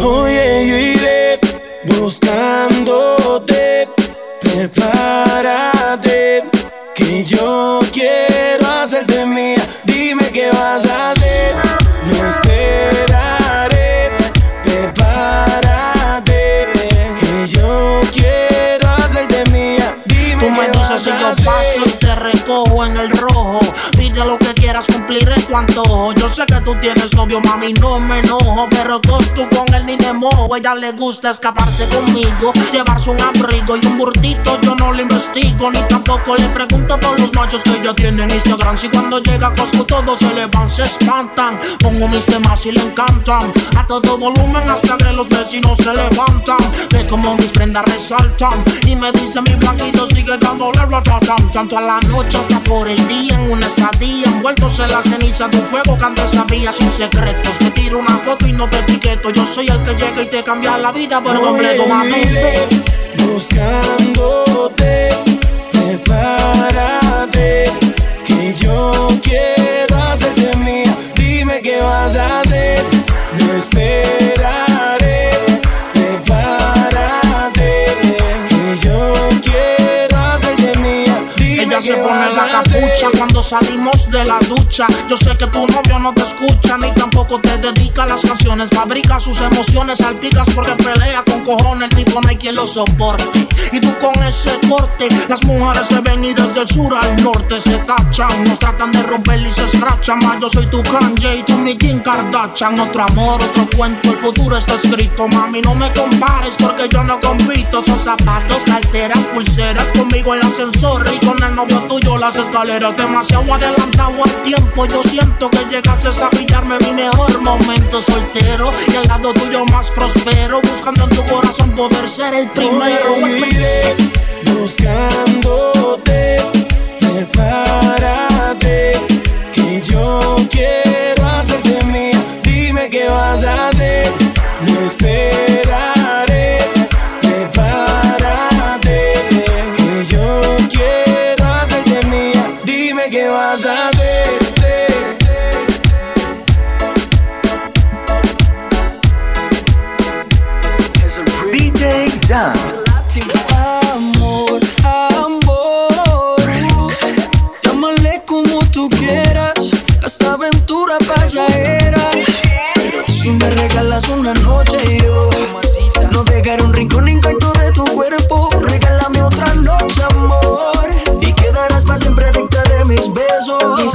Oye, yo iré buscándote. Prepárate, que yo quiero hacerte mía. Dime qué vas a hacer. No esperaré. Prepárate, que yo quiero hacerte mía. Dime Tú me qué dices vas si a yo hacer. paso y te recojo en el rojo. Pide lo que quieras, cumpliré tu antojo. Sé que tú tienes novio, mami, no me enojo. Pero tú, con él ni me mojo. Ella le gusta escaparse conmigo, llevarse un abrigo y un burdito. Yo no le investigo, ni tampoco le pregunto a todos los machos que ella tiene en Instagram. Si cuando llega Costco todos se le van, se espantan. Pongo mis temas y le encantan. A todo volumen hasta que los vecinos se levantan. Ve como mis prendas resaltan. Y me dice mi blanquito sigue dándole ratatam. Tanto a la noche hasta por el día en una estadía. Envueltos en la ceniza de un fuego que antes sabía sin secretos. Te tiro una foto y no te etiqueto. Yo soy el que llega y te cambia la vida por completo, mami. buscándote. Prepárate, capucha cuando salimos de la ducha. Yo sé que tu novio no te escucha ni tampoco te dedica las canciones. Fabrica sus emociones, salpicas porque pelea con cojones. El tipo no hay quien lo soporte. Y tú con ese corte, las mujeres te ven y desde el sur al norte se tachan. Nos tratan de romper y se escrachan. Más yo soy tu Kanye y tú mi Kim Kardashian. Otro amor, otro cuento, el futuro está escrito. Mami, no me compares porque yo no compito. Son zapatos, carteras, pulseras. Conmigo el ascensor y con el novio tuyo las escaleras. Demasiado adelantado al tiempo. Yo siento que llegaste a pillarme mi mejor momento soltero. Y al lado tuyo más prospero. Buscando en tu corazón poder ser el primero. Buscándote.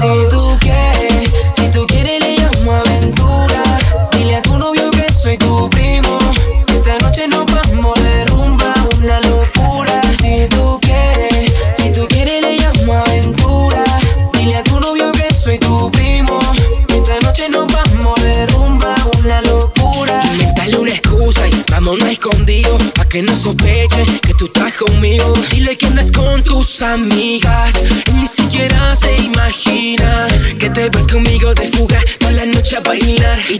Si tú quieres, si tú quieres le llamo aventura. Dile a tu novio que soy tu primo. Esta noche nos vamos de rumba, una locura. Si tú quieres, si tú quieres le llamo aventura. Dile a tu novio que soy tu primo. Esta noche nos vamos de rumba, una locura. Inventale una excusa y vámonos escondidos Pa' que no sospeche que tú estás conmigo Dile que andas con tus amigas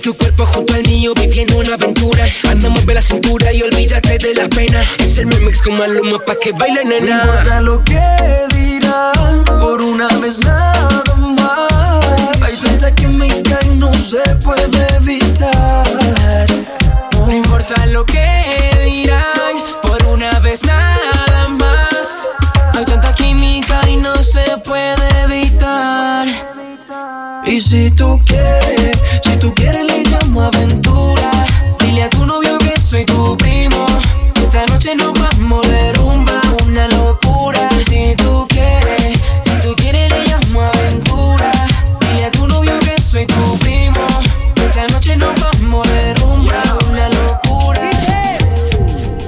tu cuerpo junto al mío viviendo una aventura Anda, mueve la cintura y olvídate de la pena Es el remix con Maluma pa' que baile No nena importa lo que dirán, por una vez nada más. Hay tanta química y no se puede evitar. No importa lo que dirán, por una vez nada más. Hay tanta química y no se puede evitar. Y si tú quieres, si tú quieres le llamo aventura. Dile a tu novio que soy tu primo. Esta noche nos vamos de rumba, una locura. Si tú quieres, si tú quieres le llamo aventura. Dile a tu novio que soy tu primo. Esta noche nos vamos de rumba, una locura.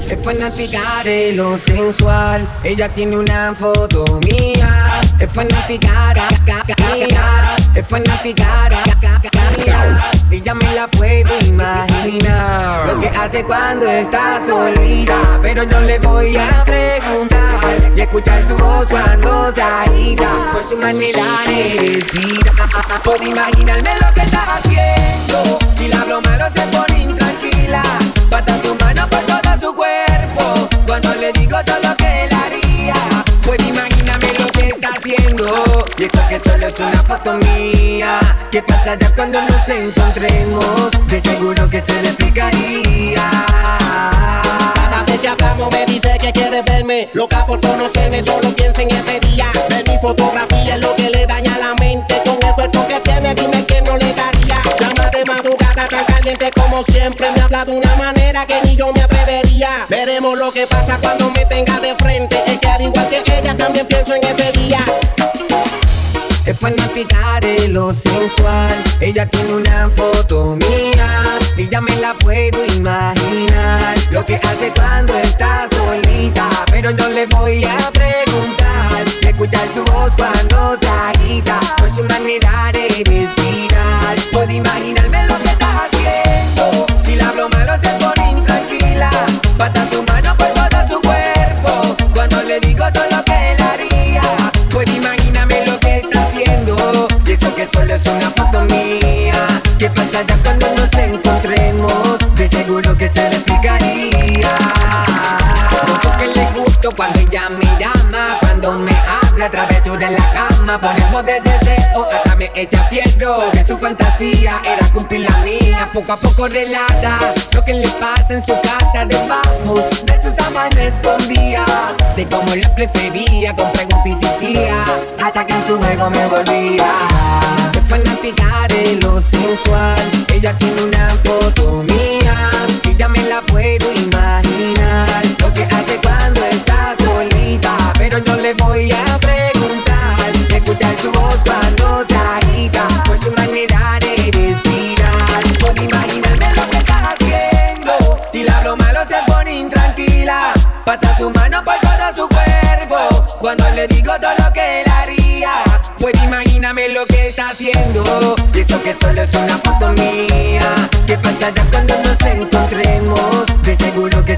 Es fanática de lo sensual. Ella tiene una foto mía. Es fanática. Es fanática, mía. Ella me la puede imaginar. Lo que hace cuando está solita. Pero no le voy a preguntar. Y escuchar su voz cuando se agita. Por su manera de respirar. Puedo imaginarme lo que está haciendo. Si la hablo malo se pone intranquila. Pasa su mano por todo su cuerpo. Cuando le digo todo lo que Eso que solo es una foto mía. ¿Qué pasará cuando nos encontremos? De seguro que se le explicaría. Cada vez que hablamos me dice que quiere verme Loca por conocerme, solo piensa en ese día. Ver mi fotografía es lo que le daña la mente. Con el cuerpo que tiene dime que no le daría. Llama de madrugada tan caliente como siempre. Me habla de una manera que ni yo me atrevería. Veremos lo que pasa cuando me tenga de frente. Es que al igual que ella también pienso en ese día. Es fanática de lo sensual. Ella tiene una foto mía y ya me la puedo imaginar. Lo que hace cuando está solita, pero no le voy a preguntar. Escuchar su voz cuando se agita, encontremos? De seguro que se le explicaría. Noto que le gusto cuando ella me llama, cuando me habla a través de la cama, ponemos de deseo, hasta me echa fierro. Que su fantasía era cumplir la mía, poco a poco relata lo que le pasa en su casa debajo de sus sábana escondía, de cómo lo prefería, con preguntas y hasta que en su juego me volvía. Es fanática de lo sensual, ella tiene una foto mía, y ya me la puedo imaginar, lo que hace cuando está solita, pero no le voy a haciendo, y eso que solo es una foto mía, ¿qué pasará cuando nos encontremos? De seguro que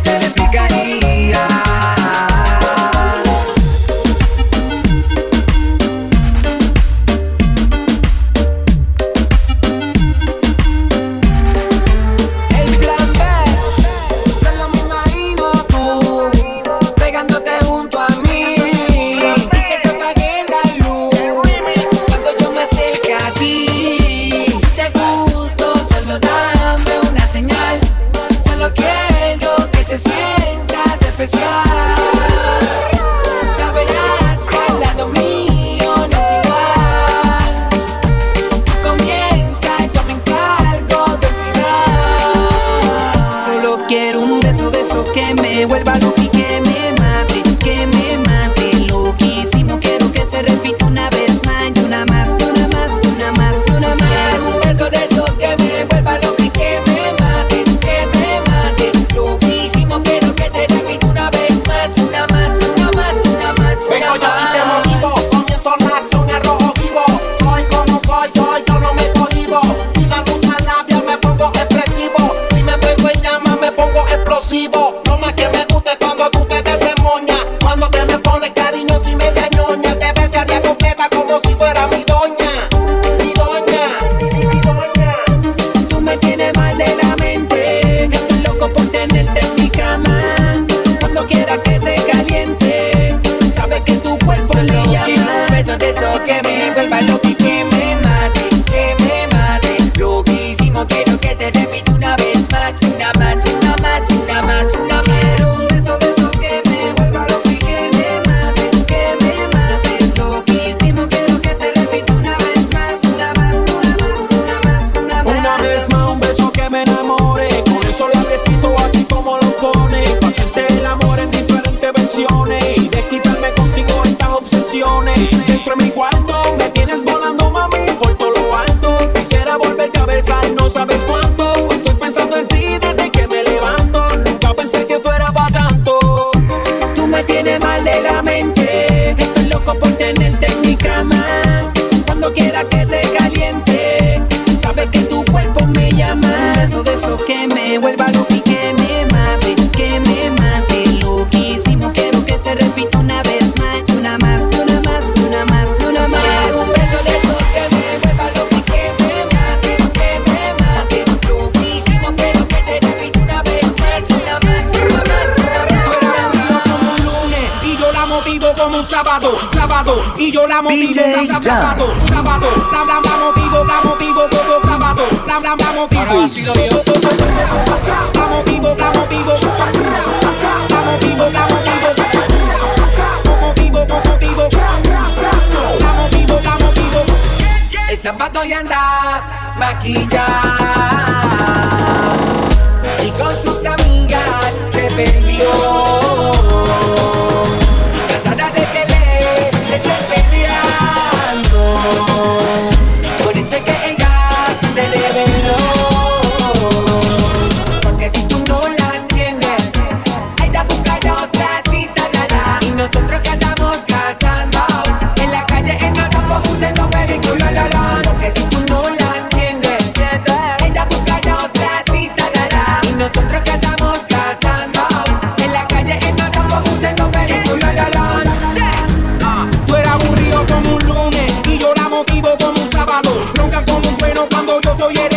sábado, sábado, y yo la motivo, sábado, sábado, la la motivo, la motivo, todo sábado, la la motivo, si lo yo, la motivo, la motivo, la motivo, la motivo, motivo, motivo, la motivo, la el zapato ya anda maquillado y con sus amigas se perdió. Cansada de que le estén cuando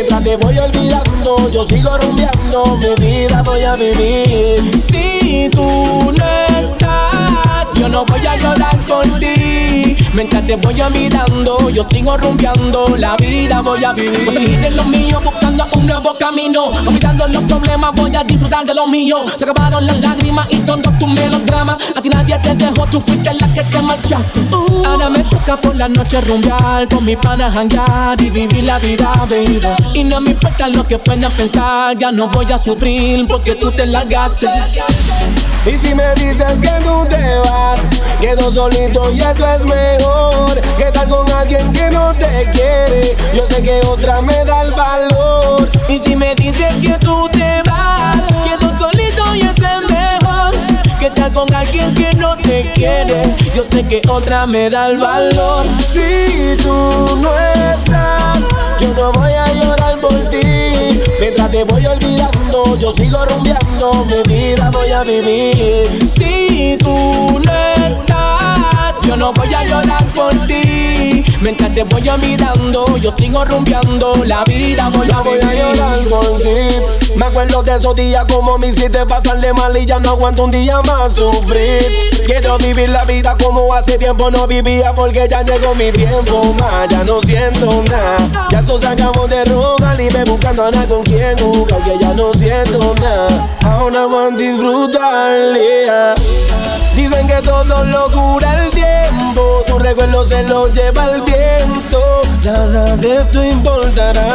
Mientras te voy olvidando, yo sigo rumbeando, mi vida voy a vivir. Si tú no estás, yo no voy a llorar por ti. Mientras te voy olvidando, yo sigo rumbeando, la vida voy a vivir. Voy a seguir en lo mío, buscando un nuevo camino. Olvidando los problemas, voy a disfrutar de lo mío. Se acabaron las lágrimas y todos tus melodramas. A ti nadie te dejó, tú fuiste la que te marchaste. Ahora me toca por la noche rumbear, con mi pana janguear y vivir la vida, baby. Y no me importa lo que puedan pensar, ya no voy a sufrir porque tú te largaste. Y si me dices que tú te vas, quedo solito y eso es mejor. Que estar con alguien que no te quiere, yo sé que otra me da el valor. Y si me dices que tú te vas, quedo solito y es mejor. Que estar con alguien que no te quiere, yo sé que otra me da el valor. Si tú no estás, yo no voy a llorar por ti. Mientras te voy olvidando, yo sigo rumbeando, mi vida voy a vivir. Si tú no estás, yo no voy a llorar por ti. Mientras te voy olvidando, yo sigo rumbeando, la vida voy a voy a llorar por ti. Me acuerdo de esos días como me hiciste pasar de mal y ya no aguanto un día más sufrir. Quiero vivir la vida como hace tiempo no vivía porque ya llegó mi tiempo más. Ya no siento nada. Ya eso se de rogar y me buscando a nada con quien jugar que ya no siento nada. Ahora van a disfrutar. yeah. Dicen que todo lo cura el tiempo, tu recuerdo se lo lleva el viento, nada de esto importará.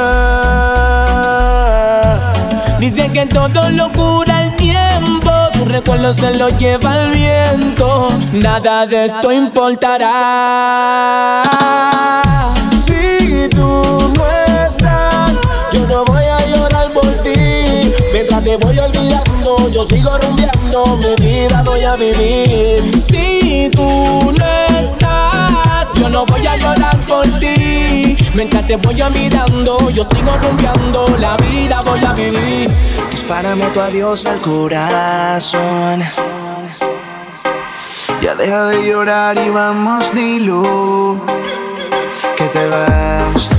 Dicen que todo lo cura el tiempo, tu recuerdo se lo lleva el viento, nada de esto importará. Si tú no estás, yo no voy a llorar por ti. Mientras te voy olvidando, yo sigo rumbeando, mi vida voy a vivir. Si tú no estás, yo no voy a llorar por ti. Mientras te voy olvidando, yo sigo rumbeando, la vida voy a vivir. Dispárame tu adiós al corazón. Ya deja de llorar y vamos, Nilu. Que te vas,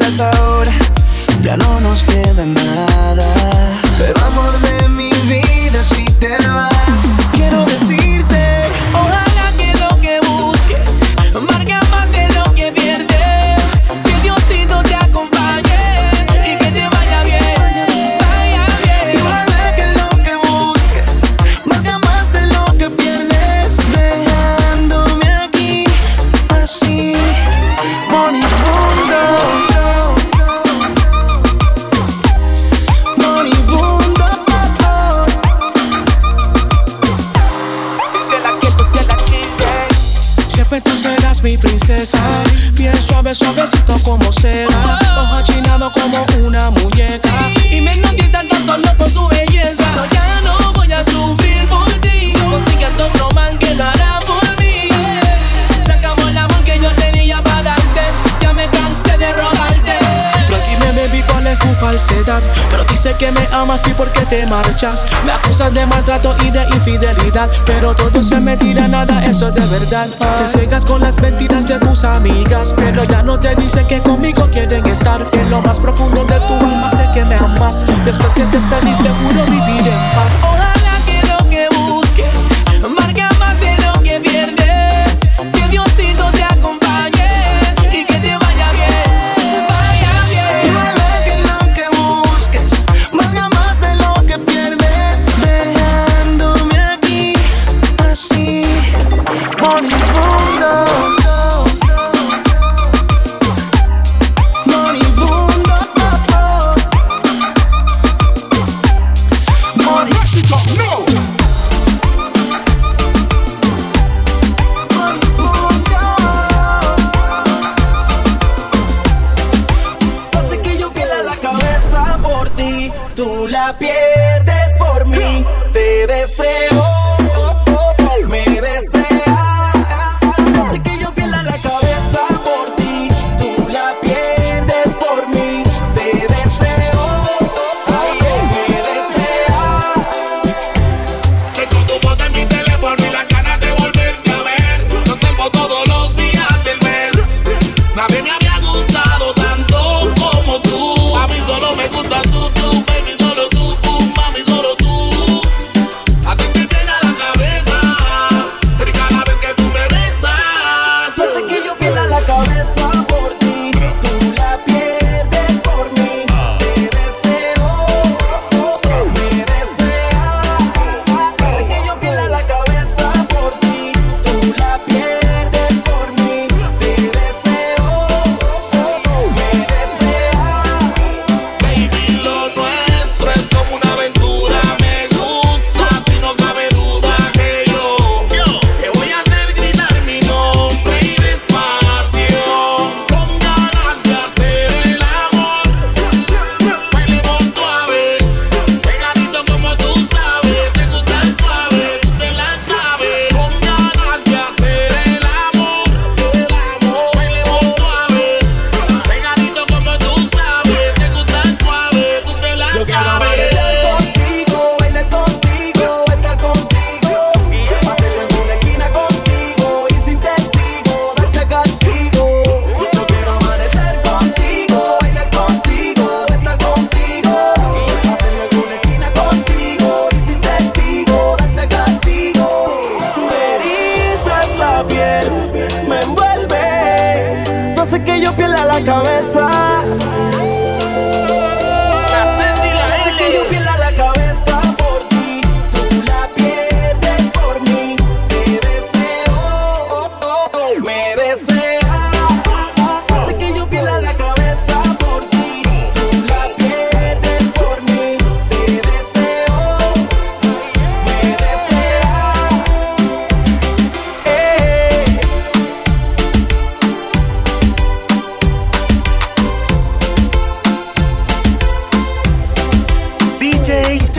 estás ahora ya no nos como Pero dice que me amas y porque te marchas. Me acusan de maltrato y de infidelidad. Pero todo se mentira, nada, eso es de verdad. Te cegas con las mentiras de tus amigas. Pero ya no te dicen que conmigo quieren estar. En lo más profundo de tu alma sé que me amas. Después que te despediste, juro vivir en paz.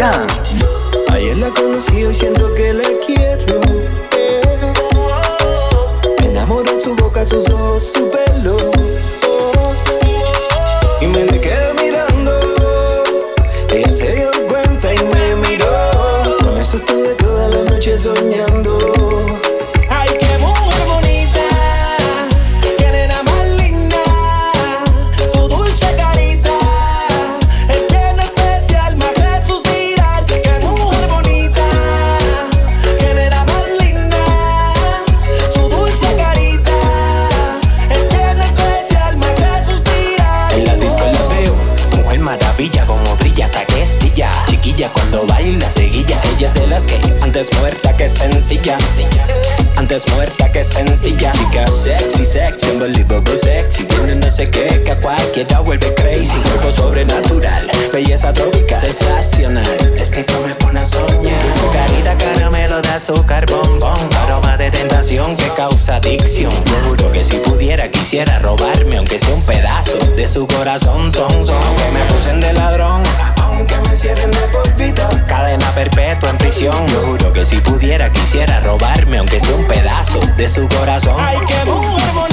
Ya. Ayer la conocí y siento que la quiero. Eh. Me enamoré su boca, sus ojos. Siendo el libro sexy, tiene no sé qué Que a cualquiera vuelve crazy. Cuerpo sobrenatural, belleza tropical Sensacional, despíntame con la soña Su carita caramelo de azúcar bombón Aroma de tentación que causa adicción. Seguro que si pudiera quisiera robarme Aunque sea un pedazo de su corazón. Son, son, aunque me acusen de ladrón. Aunque me cierren de por. Cadena perpetua en prisión. Yo juro que si pudiera quisiera robarme aunque sea un pedazo de su corazón. Ay, qué mujer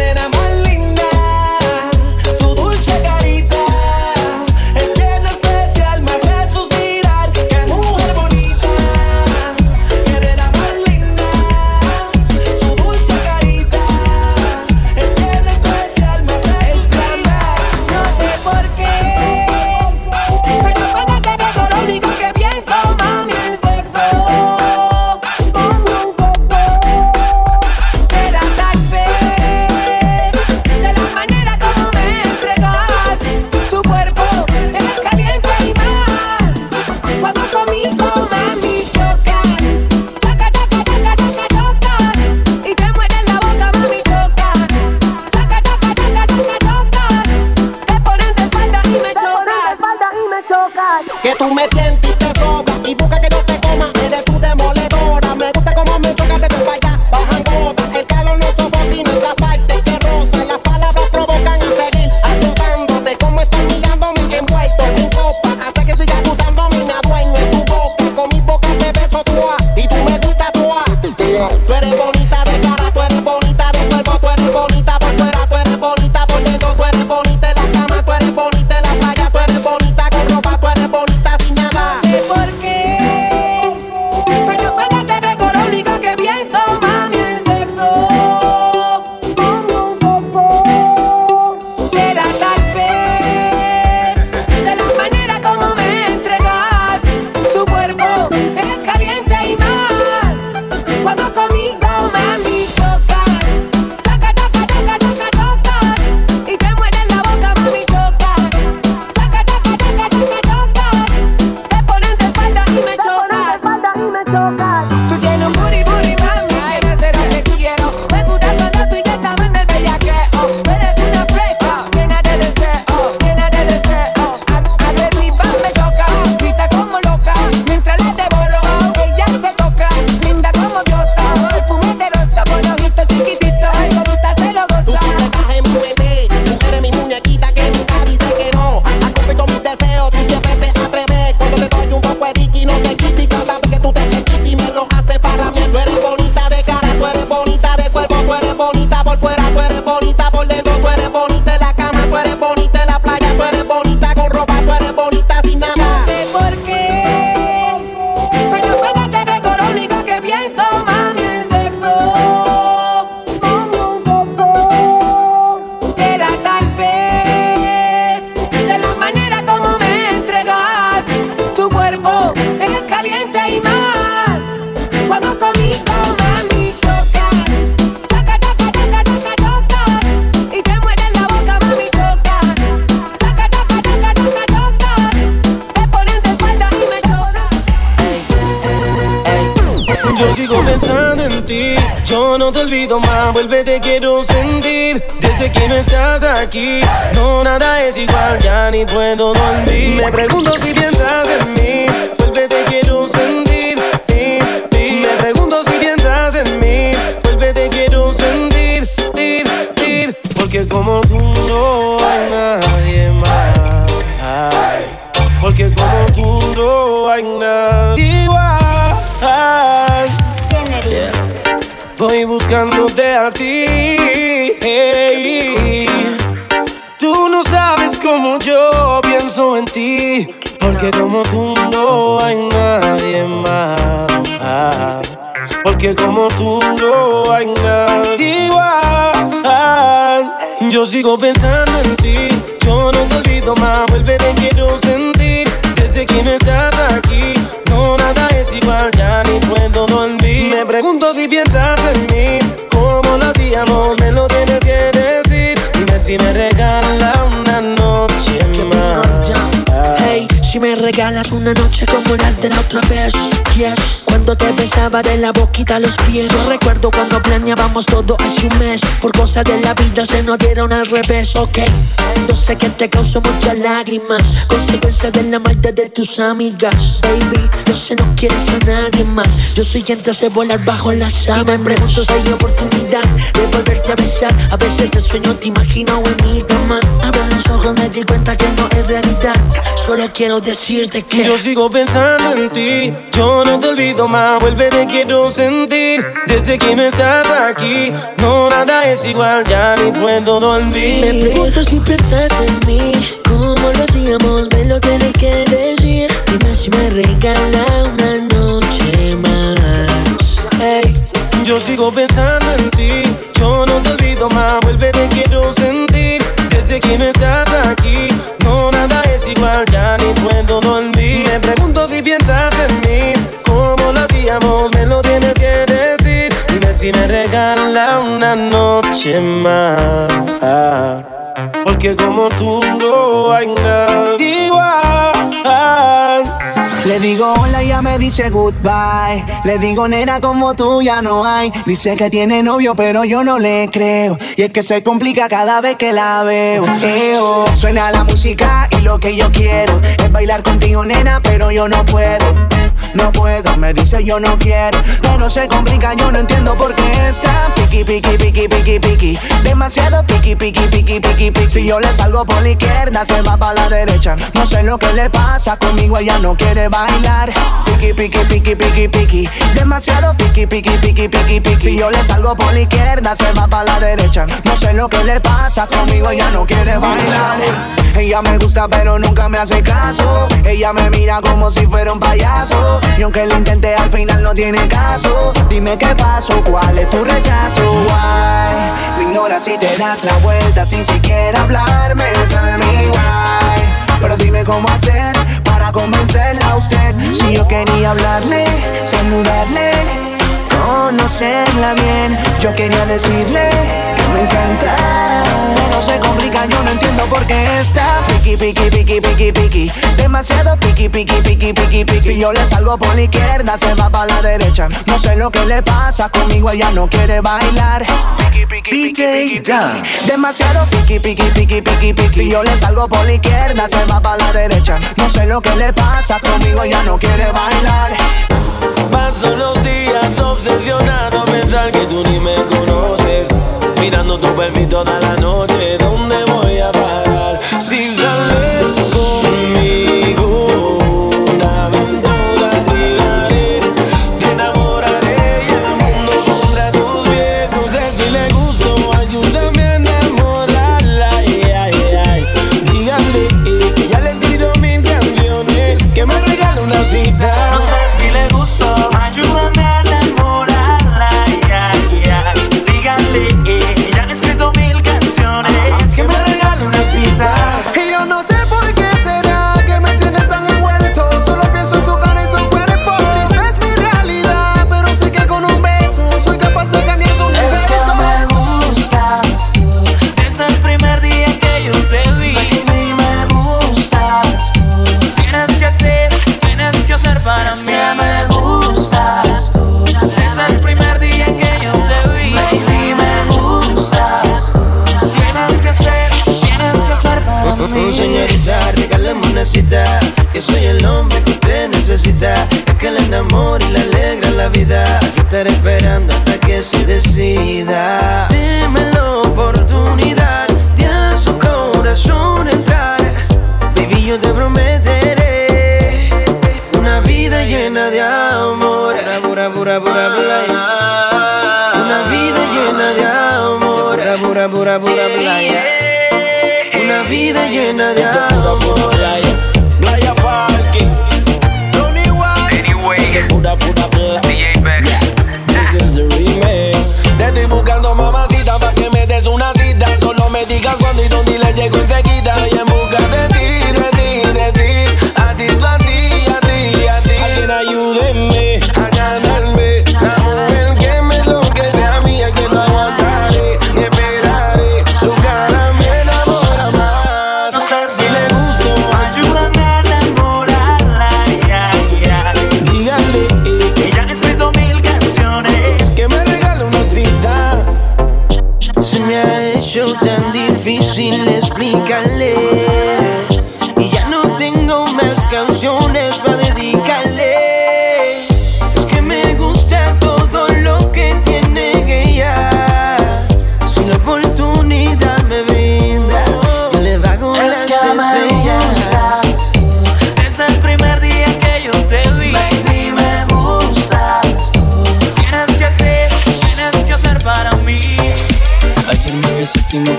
and I'm ain't regalas una noche como las de la otra vez, yes. Cuando te besaba de la boquita los pies. Yo recuerdo cuando planeábamos todo hace un mes. Por cosas de la vida se nos dieron al revés, ok. Yo sé que te causó muchas lágrimas. Consecuencias de la maldad de tus amigas. Baby, yo sé no quieres a nadie más. Yo soy quien te hace volar bajo la sábana. Y me pregunto si hay oportunidad de volverte a besar. A veces de sueño te imagino en mi cama. Abro los ojos, me di cuenta que no es realidad. Solo quiero decirte que Yo sigo pensando en ti, yo no te olvido más, vuelve te quiero sentir. Desde que no estás aquí, no nada es igual, ya ni puedo dormir. Me pregunto si piensas en mí, cómo lo hacíamos, me lo tienes que decir. Dime si me regala una noche más. Hey. Yo sigo pensando en ti, yo no te olvido más, vuelve te quiero sentir. Desde que no estás regala una noche más. Porque como tú no hay nadie igual. Le digo hola y ya me dice goodbye. Le digo nena como tú ya no hay. Dice que tiene novio pero yo no le creo. Y es que se complica cada vez que la veo. Eo. Suena la música y lo que yo quiero es bailar contigo nena pero yo no puedo. No puedo, me dice yo no quiero Pero se complica, yo no entiendo por qué está Piki, piki, piki, piki, piki Demasiado piki, piki, piki, piki, piki Si yo le salgo por la izquierda, se va para la derecha No sé lo que le pasa, conmigo ella no quiere bailar. Piki, piki, piki, piki, piki. Demasiado piki, piki, piki, piki, piki. Si yo le salgo por la izquierda, se va para la derecha. No sé lo que le pasa, conmigo ella no quiere bailar. Ella me gusta pero nunca me hace caso. Ella me mira como si fuera un payaso. Y aunque lo intenté al final no tiene caso. Dime qué pasó, cuál es tu rechazo. Why Me ignoras si te das la vuelta sin siquiera hablarme. Esa es mi why. Pero dime cómo hacer convencerla a usted. Si yo quería hablarle, saludarle Conocerla bien Yo quería decirle me encanta. No se complica, yo no entiendo por qué está. Piki, piki, piki, piki, piki Demasiado piki, piki, piki, piki, piki Si yo le salgo por la izquierda, se va para la derecha. No sé lo que le pasa, conmigo ella no quiere bailar. DJ Jam. Demasiado piki, piki, piki, piki, piki Si yo le salgo por la izquierda, se va para la derecha. No sé lo que le pasa, conmigo ella no quiere bailar. Paso los días obsesionado a pensar que tú ni me conoces. Mirando tu perfil toda la noche, ¿dónde voy a parar? Si sales Soy el hombre que usted necesita Es que le enamore y le alegra la vida. Aquí estaré esperando hasta que se decida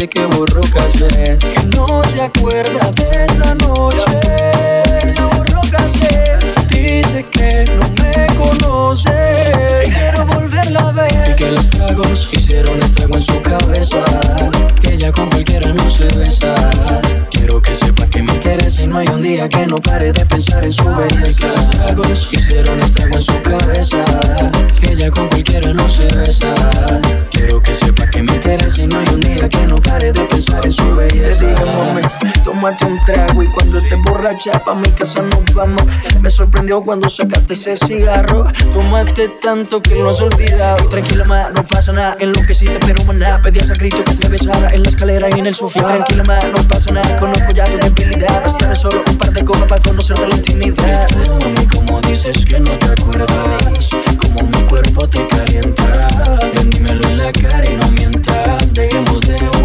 dice que borró. Que no se acuerda de esa noche. Ya borró cassette. Dice que no me conoce. Y quiero volverla a ver. Y que los tragos hicieron estrago en su cabeza. Que ella con cualquiera no se besa. Quiero que sepa que me interesa y no hay un día que no pare de pensar en su belleza. Que los tragos hicieron tómate un trago y cuando estés borracha pa' mi casa nos vamos. Me sorprendió cuando sacaste ese cigarro. Tómate tanto que lo has olvidado. Tranquila, ma, no pasa nada. En lo que sí te pero maná. Pedías a grito que te besara en la escalera y en el sofá. Tranquila, ma, no pasa nada. Conozco ya tu debilidad. Bastaré solo un par de copas para conocer de la intimidad. Como dices que no te acuerdas, como mi cuerpo te calienta. Ven, dímelo en la cara y no mientas, dejemos de.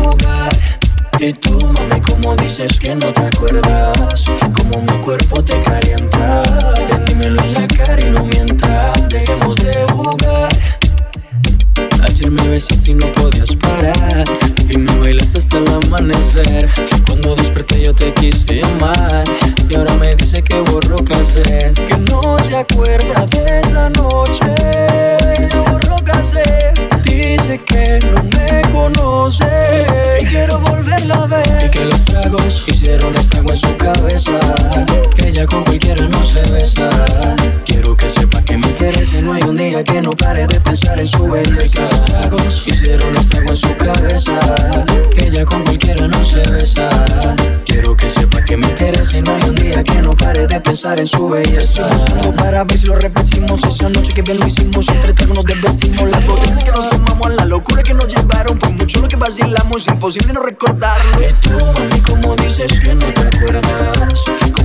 Y tú, mami, como dices que no te acuerdas, como mi cuerpo te calienta. Ven, dímelo en la cara y no mientas, dejemos de jugar. Ayer me besaste y no podías parar Y me bailaste hasta el amanecer Cuando desperté yo te quise llamar Y ahora me dice que borró cassette Que no se acuerda de esa noche. Borró cassette. Dice que no me conoce. Y quiero volverla a ver. Y que los tragos hicieron estrago en su cabeza. Que ella con cualquiera no se besa. Quiero que sepa que me interesa no hay un día que no pare de pensar en su belleza. Que los tragos hicieron estrago en su cabeza. Que ella con cualquiera no se besa. Quiero que sepa que me interesa no hay un día que no pare de pensar en su belleza. Para ver si lo repetimos. Esa noche que bien lo hicimos. Entre nos desvestimos. Las botellas que nos tomamos La locura que nos llevaron. Por mucho lo que vacilamos Imposible no recordarlo. Y tú, como dices que no te acuerdas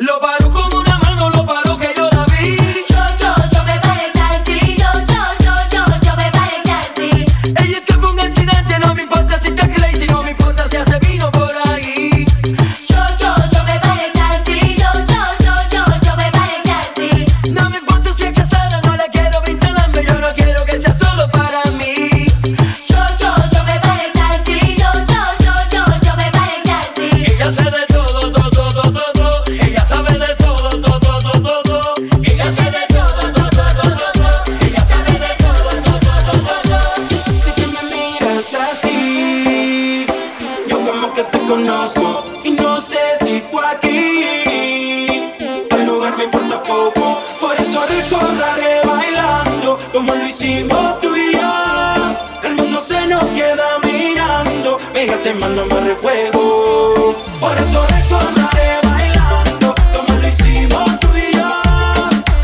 Lo paró hicimos tú y yo. El mundo se nos queda mirando. Mira, te mando más refuego. Por eso recordaré bailando. Como lo hicimos tú y yo.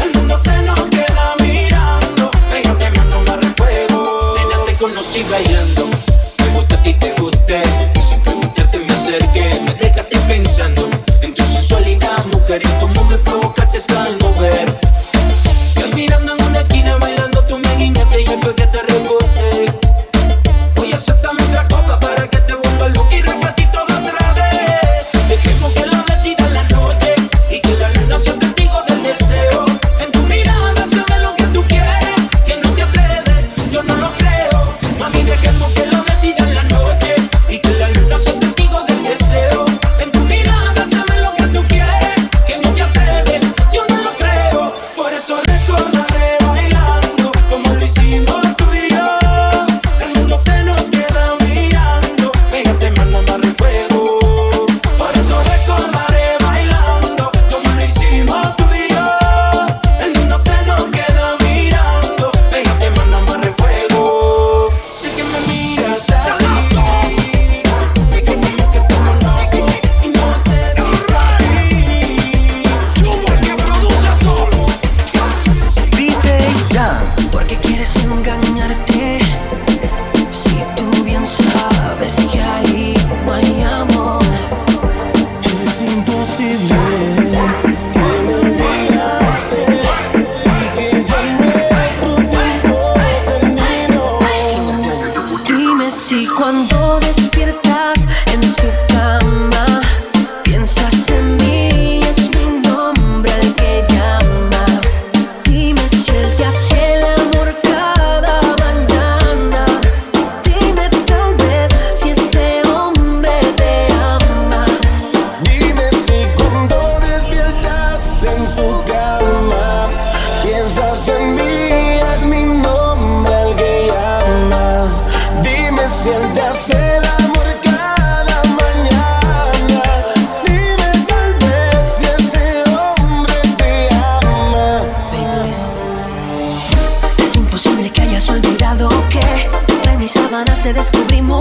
El mundo se nos queda mirando. Mira, te mando más refuego. Nena, te conocí bailando. Me gusta a ti, te guste. Y sin preguntarte me acerqué. Me dejaste pensando en tu sensualidad, mujer. Y cómo me provocaste al mover. Terminando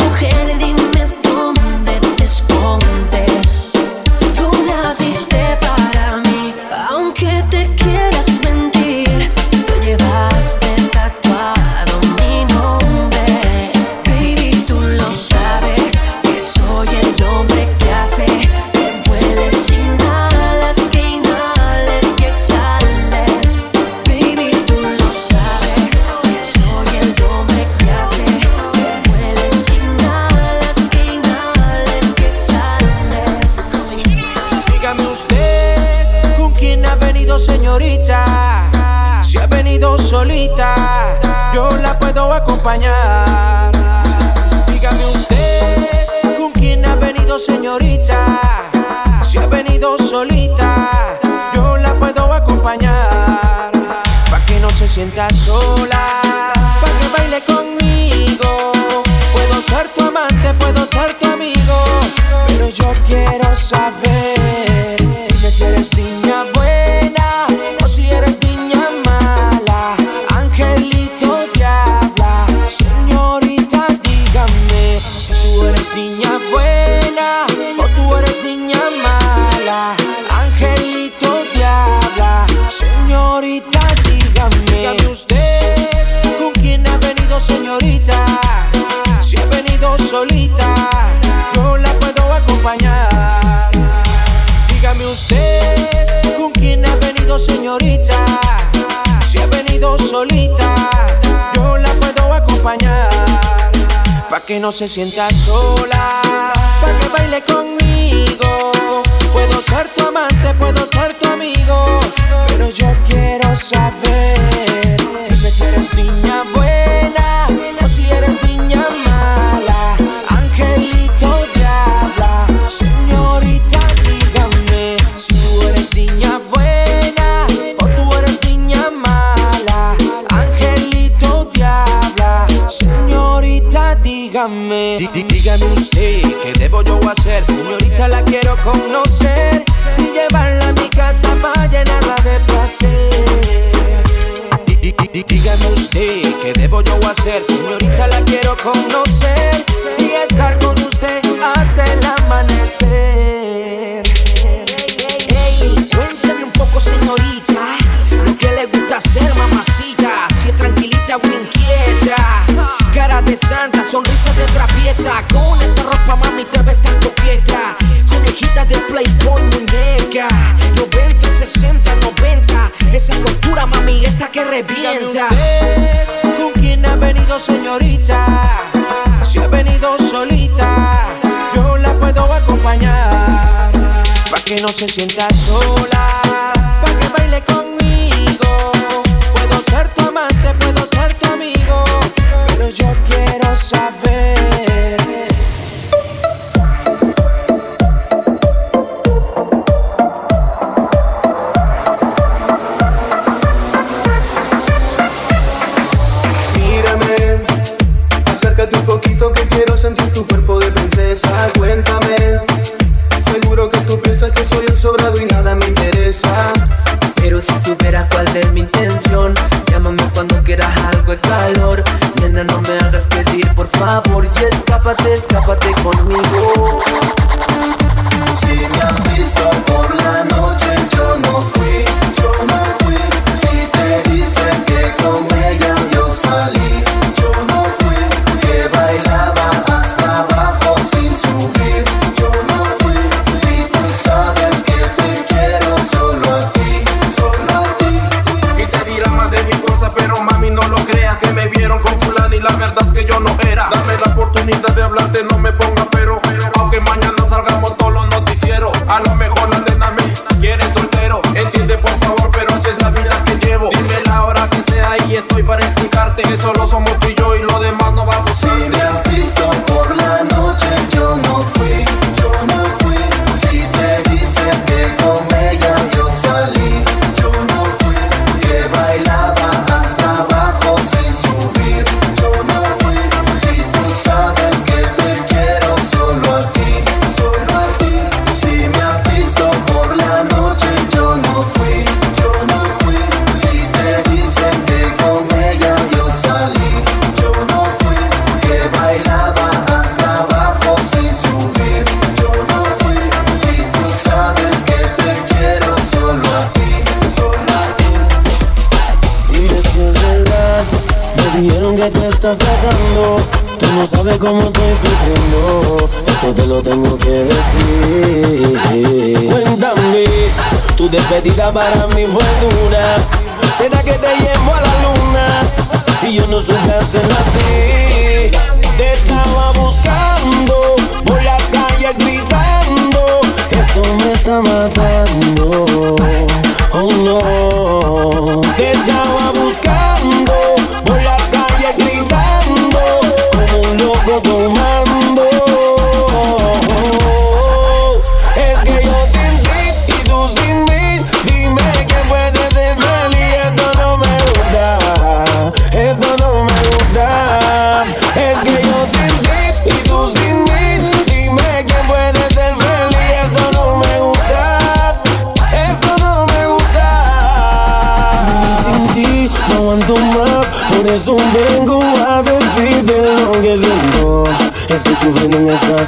mujer no se sienta sola, para que baile con con se sienta solo.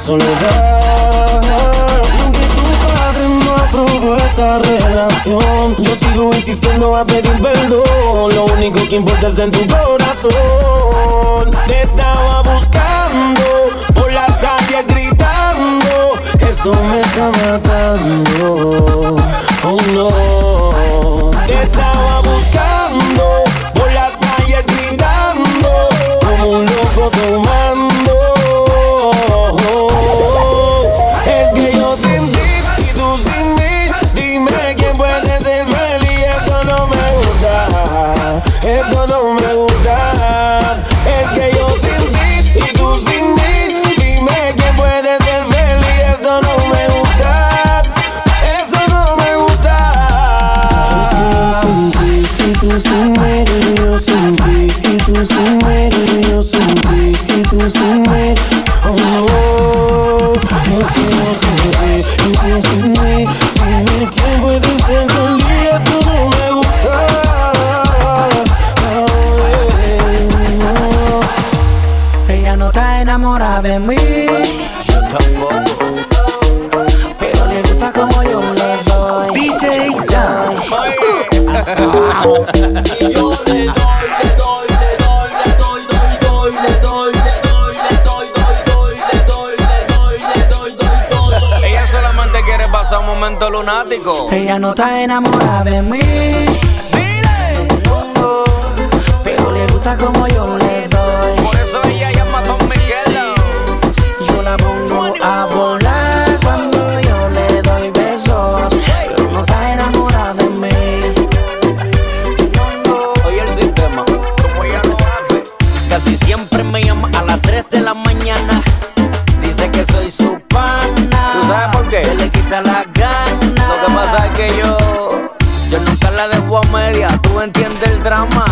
soledad. Aunque tu padre no aprobó esta relación, yo sigo insistiendo a pedir perdón. Lo único que importa está en tu corazón. Te estaba buscando por las calles gritando. Esto me está matando. Oh no. Te estaba lunático. Ella no está enamorada de mí. Dile. Pero le gusta como yo le del drama.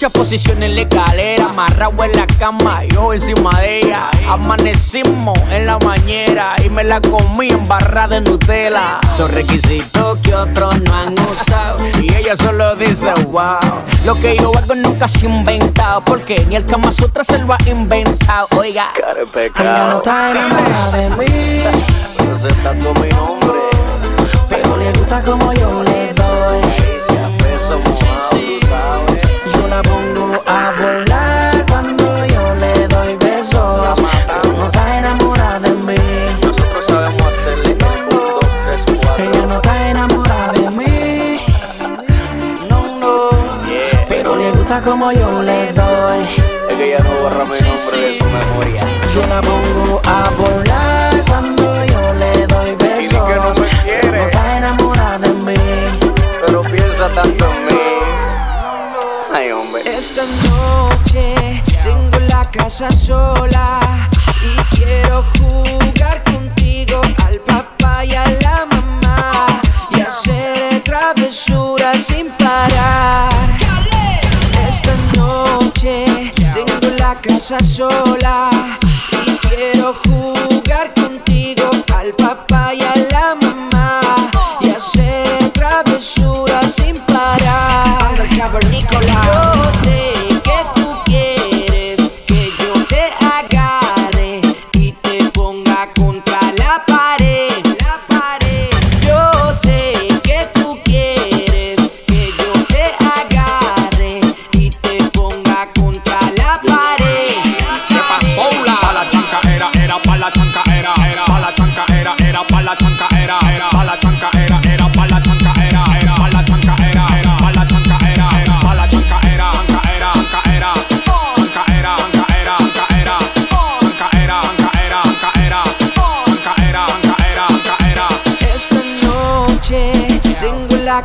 muchas posiciones en la escalera, amarrado en la cama, yo encima de ella. Amanecimos en la bañera y me la comí en barra de Nutella. Son requisitos que otros no han usado y ella solo dice wow. Lo que yo hago nunca se ha porque ni el Kama Sutra se lo ha inventado. Oiga, ella no está enamorada de mí. Presentando mi nombre, pero le gusta como yo le gusta como yo le doy. Es que ella no borra mi nombre sí. de su memoria. Yo la pongo a volar cuando yo le doy besos. Y que no me quiere. Está enamorada de mí. Pero piensa tanto en mí. Ay, hombre. Esta noche tengo la casa sola y quiero jugar contigo al papá y a la mamá y hacer travesuras sin casa sola.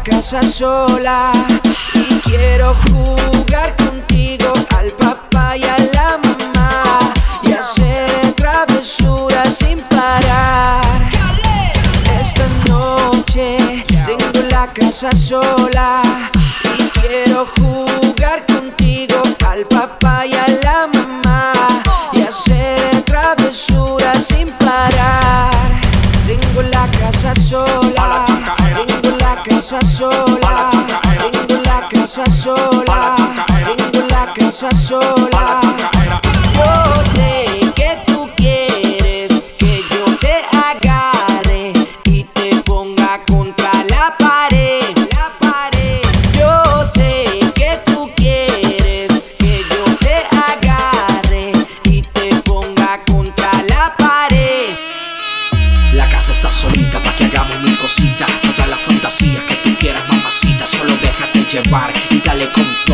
casa sola.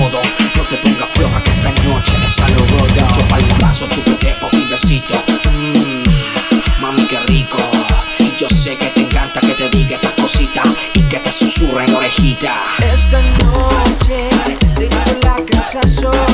No te pongas floja que esta noche es algo gordo Yo palomazo, chupo quepo y besito. Mmm, mami qué rico. Yo sé que te encanta que te diga estas cositas Y que te susurra en orejita. Esta noche tengo la casa sensación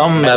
sommer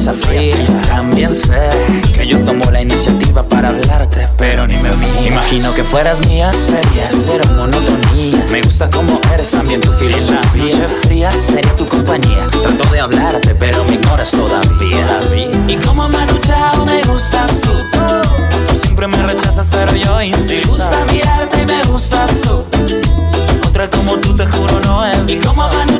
cerveza. También sé que yo tomo la iniciativa para hablarte, pero ni me miras. Imagino que fueras mía, sería cero monotonía. Me gusta como eres, también tu filosofía. Noche fría sería tu compañía. Trato de hablarte, pero me ignoras todavía. Y como me luchado me gustas tú. Tú siempre me rechazas, pero yo insisto. Me gusta mirarte y me gustas tú. Otra como tú, te juro, no es. Y como me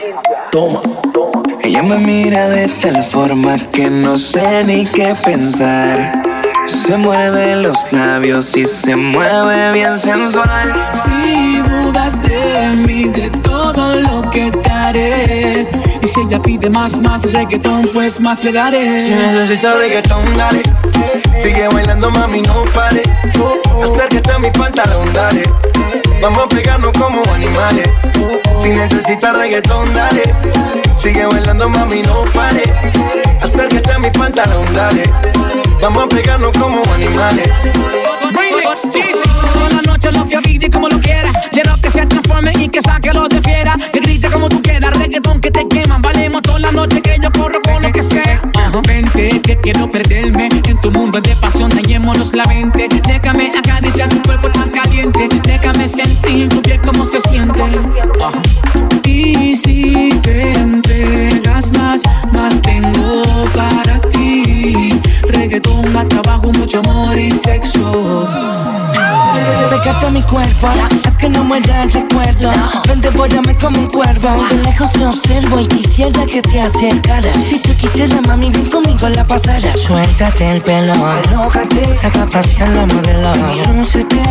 Toma. Ella me mira de tal forma que no sé ni qué pensar. Se muerde los labios y se mueve bien sensual. Si dudas de mí, de todo lo que te haré. Y si ella pide más, más reggaetón, pues más le daré. Si necesitas reggaetón, dale. Sigue bailando, mami, no pare. Oh, oh. Acércate a mi falta pantalón, dale Vamos a pegarnos como animales. Si necesitas reggaetón, dale. Sigue bailando, mami, no pares. Acércate a mi pantalón, dale. Vamos a pegarnos como animales. Toda la noche lo que olvide como lo quiera. Quiero que se transforme y que saque lo de fiera. Que grite como tú quieras, reggaetón que te queman. Valemos toda la noche que yo corro con lo que sea. Ajá. Vente, que quiero perderme. En tu mundo de pasión, dañémonos la mente. Déjame acariciar tu cuerpo tan caliente Déjame sentir tu piel como se siente. Y si te entregas más, más tengo para ti. Reggaetón, más trabajo, mucho amor y sexo. Pégate a mi cuerpo, haz que no muera el recuerdo. Ven, devórame como un cuervo. De lejos te observo y quisiera que te acercaras. Si tú quisieras, mami, ven conmigo a la pasada. Suéltate el pelo, alójate, saca pasear la modelo. Lúcete,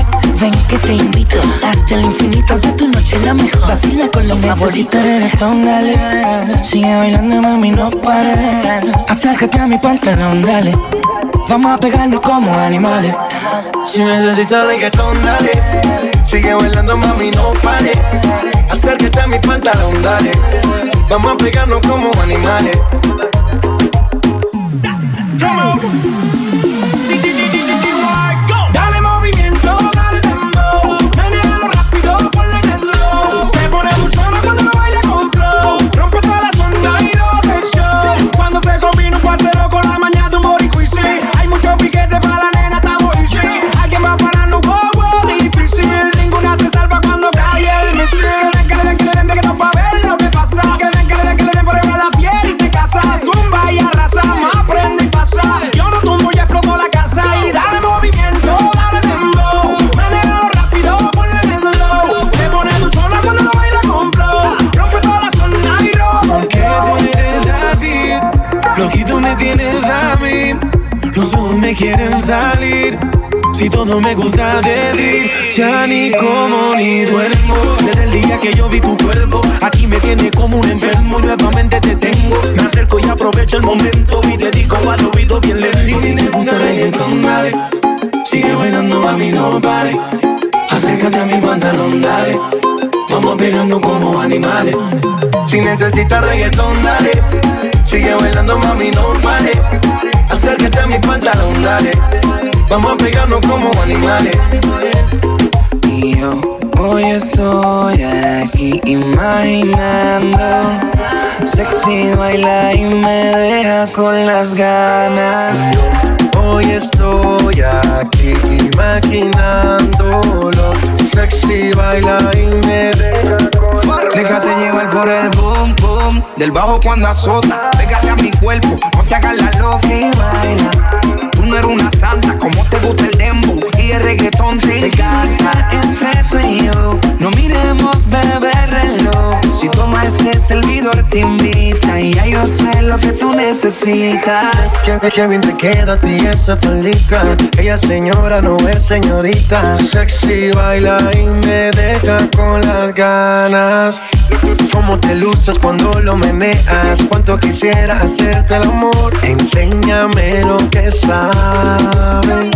ven que te invito. Hasta el infinito de tu noche la mejor. Vacila con los favoritos. Reggaetón, dale. Sigue bailando, mami, no pares. Acércate a mi pantalón, dale. Vamos a pegarnos como animales. Si necesitas reggaetón, dale. Sigue bailando, mami, no pare. Acércate a mi pantalón, dale. Vamos a pegarnos como animales. Dale Todo me gusta de ti, ya ni como ni duermo. Desde el día que yo vi tu cuerpo, aquí me tiene como un enfermo. y Nuevamente te tengo, me acerco y aprovecho el momento. Y te digo al oído bien lento. Y si te gusta reggaetón, dale. Sigue bailando, mami, no pare. Acércate a mi pantalón, dale. Vamos pegando como animales. Si necesitas reggaetón, dale. Sigue bailando, mami, no pare. Acércate a mi pantalón, dale. Vamos a pegarnos como animales. Y yo hoy estoy aquí imaginando Sexy baila y me deja con las ganas Hoy estoy aquí imaginándolo. Sexy baila y me deja con Déjate llevar por el boom boom del bajo cuando azota. Pégate a mi cuerpo, no te hagas la loca y baila. Tú no eres una santa, como te gusta el dembow y el reggaetón te encanta. Entre tú y yo, no miremos beber reloj. Si toma este servidor te invita y ya yo sé lo que tú necesitas. Que, que bien te queda a ti esa faldita. Ella señora, no es señorita. Sexy baila y me deja con las ganas. Cómo te luces cuando lo meneas Cuánto quisiera hacerte el amor Enséñame lo que sabes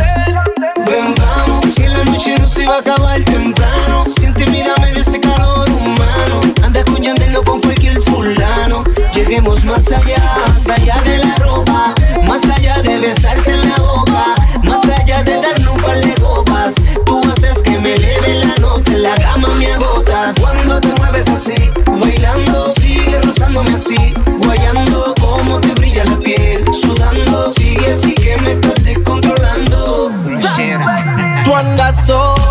Ven, vamos, que la noche no se va a acabar temprano. Siente, mírame de ese calor humano. Anda escuchándolo con cualquier fulano. Lleguemos más allá, más allá de la ropa. Más allá de besarte en la boca. Más allá de darnos un par de copas. Tú haces que me eleve la nota, en la gama me agotas. Cuando te mueves así, bailando, sigue rozándome así. Guayando, como te brilla la piel. Tú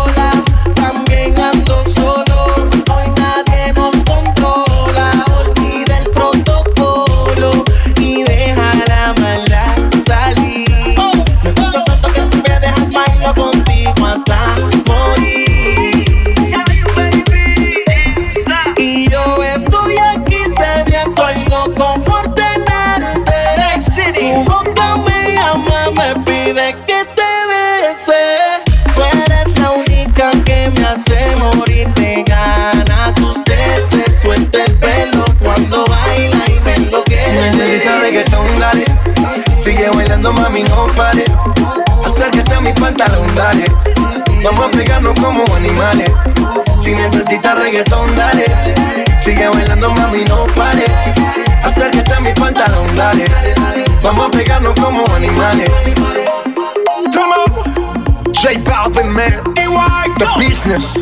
Business.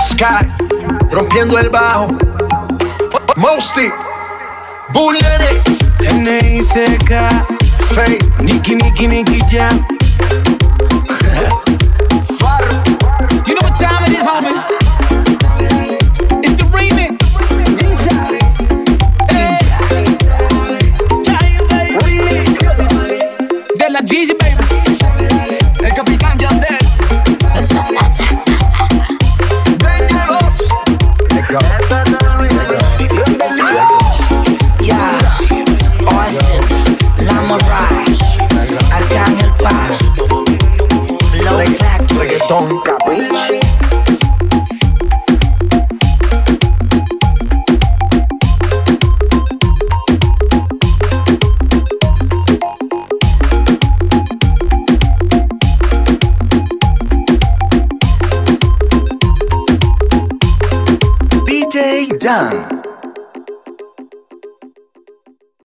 Sky. Rompiendo el bajo. Mosty. Bullet. N.I.C.K. Fake. Nicky, Nicky, Nicky Jam. You know what time it is, homie?